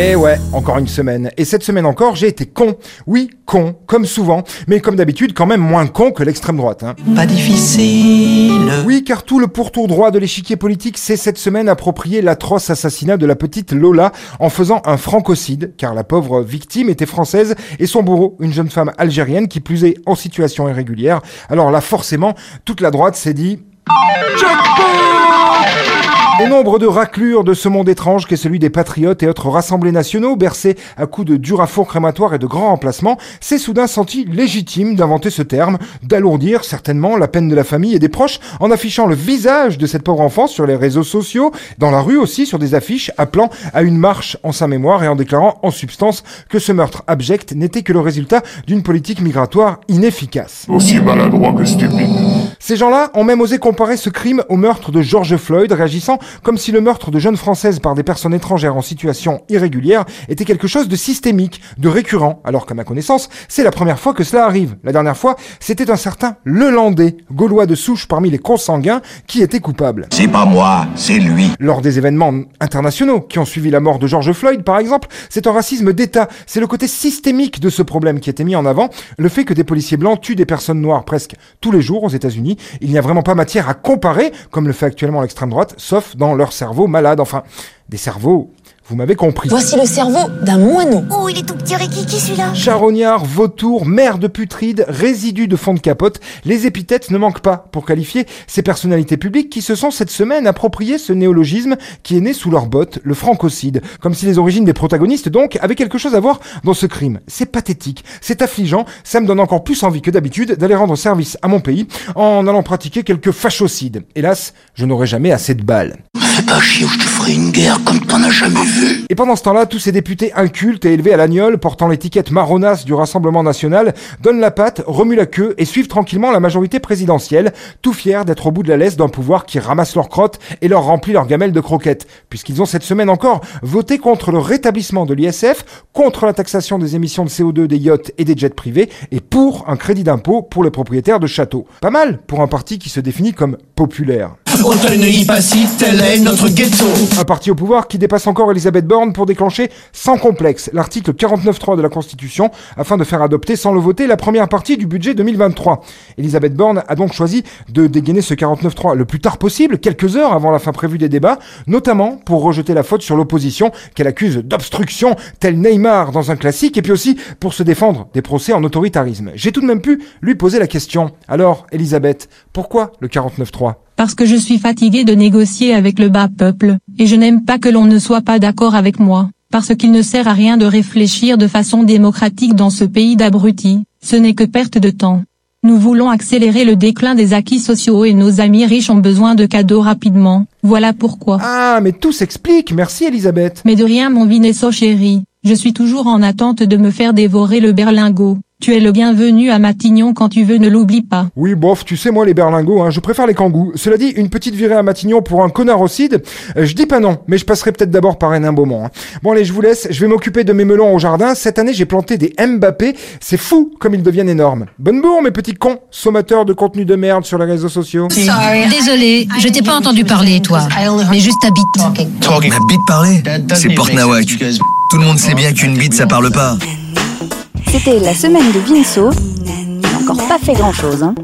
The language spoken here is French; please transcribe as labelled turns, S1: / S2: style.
S1: Et ouais, encore une semaine. Et cette semaine encore, j'ai été con. Oui, con, comme souvent. Mais comme d'habitude, quand même moins con que l'extrême droite. Hein.
S2: Pas difficile.
S1: Oui, car tout le pourtour droit de l'échiquier politique s'est cette semaine approprié l'atroce assassinat de la petite Lola en faisant un francocide, car la pauvre victime était française et son bourreau, une jeune femme algérienne qui plus est en situation irrégulière. Alors là, forcément, toute la droite s'est dit... Au nombre de raclures de ce monde étrange qu'est celui des patriotes et autres rassemblés nationaux, bercés à coups de dur à four crématoire et de grands remplacements, c'est soudain senti légitime d'inventer ce terme, d'alourdir certainement la peine de la famille et des proches en affichant le visage de cette pauvre enfant sur les réseaux sociaux, dans la rue aussi sur des affiches appelant à une marche en sa mémoire et en déclarant en substance que ce meurtre abject n'était que le résultat d'une politique migratoire inefficace.
S3: Aussi maladroit que stupide.
S1: Ces gens-là ont même osé comparer ce crime au meurtre de George Floyd, réagissant comme si le meurtre de jeunes françaises par des personnes étrangères en situation irrégulière était quelque chose de systémique, de récurrent, alors qu'à ma connaissance, c'est la première fois que cela arrive. La dernière fois, c'était un certain Lelandais, gaulois de souche parmi les consanguins, qui était coupable.
S2: C'est pas moi, c'est lui.
S1: Lors des événements internationaux qui ont suivi la mort de George Floyd, par exemple, c'est un racisme d'État. C'est le côté systémique de ce problème qui était mis en avant, le fait que des policiers blancs tuent des personnes noires presque tous les jours aux États-Unis. Il n'y a vraiment pas matière à comparer, comme le fait actuellement l'extrême droite, sauf dans leur cerveau malade. Enfin, des cerveaux vous m'avez compris.
S4: Voici le cerveau d'un moineau.
S5: Oh, il est tout petit Rikiki celui-là?
S1: Charognard, vautour, mère de putride, résidu de fond de capote, les épithètes ne manquent pas pour qualifier ces personnalités publiques qui se sont cette semaine approprié ce néologisme qui est né sous leur botte, le francocide. Comme si les origines des protagonistes donc avaient quelque chose à voir dans ce crime. C'est pathétique, c'est affligeant, ça me donne encore plus envie que d'habitude d'aller rendre service à mon pays en allant pratiquer quelques fachocides. Hélas, je n'aurai jamais assez de balles.
S2: Fais pas chier ou je te ferai une guerre comme t'en as jamais vu.
S1: Et pendant ce temps-là, tous ces députés incultes et élevés à l'agnole, portant l'étiquette marronasse du Rassemblement National, donnent la patte, remuent la queue et suivent tranquillement la majorité présidentielle, tout fiers d'être au bout de la laisse d'un pouvoir qui ramasse leurs crottes et leur remplit leurs gamelles de croquettes, puisqu'ils ont cette semaine encore voté contre le rétablissement de l'ISF, contre la taxation des émissions de CO2 des yachts et des jets privés, et pour un crédit d'impôt pour les propriétaires de châteaux. Pas mal pour un parti qui se définit comme populaire. Un parti au pouvoir qui dépasse encore Elisabeth Borne pour déclencher sans complexe l'article 49.3 de la Constitution afin de faire adopter sans le voter la première partie du budget 2023. Elisabeth Borne a donc choisi de dégainer ce 49.3 le plus tard possible, quelques heures avant la fin prévue des débats, notamment pour rejeter la faute sur l'opposition qu'elle accuse d'obstruction, tel Neymar dans un classique, et puis aussi pour se défendre des procès en autoritarisme. J'ai tout de même pu lui poser la question. Alors, Elisabeth, pourquoi le 49.3
S6: parce que je suis fatigué de négocier avec le bas peuple, et je n'aime pas que l'on ne soit pas d'accord avec moi, parce qu'il ne sert à rien de réfléchir de façon démocratique dans ce pays d'abrutis, ce n'est que perte de temps. Nous voulons accélérer le déclin des acquis sociaux et nos amis riches ont besoin de cadeaux rapidement, voilà pourquoi.
S1: Ah, mais tout s'explique, merci Elisabeth.
S6: Mais de rien mon Vinesso chéri, je suis toujours en attente de me faire dévorer le berlingot. Tu es le bienvenu à Matignon quand tu veux, ne l'oublie pas.
S1: Oui, bof, tu sais moi les berlingots, hein, je préfère les kangous. Cela dit, une petite virée à Matignon pour un connarocide, euh, je dis pas non, mais je passerai peut-être d'abord par un Beaumont. Hein. Bon allez, je vous laisse, je vais m'occuper de mes melons au jardin. Cette année, j'ai planté des Mbappé, c'est fou comme ils deviennent énormes. Bonne bourre mes petits cons, sommateurs de contenu de merde sur les réseaux sociaux.
S7: Désolé, je t'ai pas entendu parler, toi, mais juste ta bite.
S8: Ma bite parler C'est Porte Nawak. Tout le monde sait bien qu'une bite ça parle pas.
S9: C'était la semaine de Vinceau. Il n'a encore pas fait grand chose. Hein.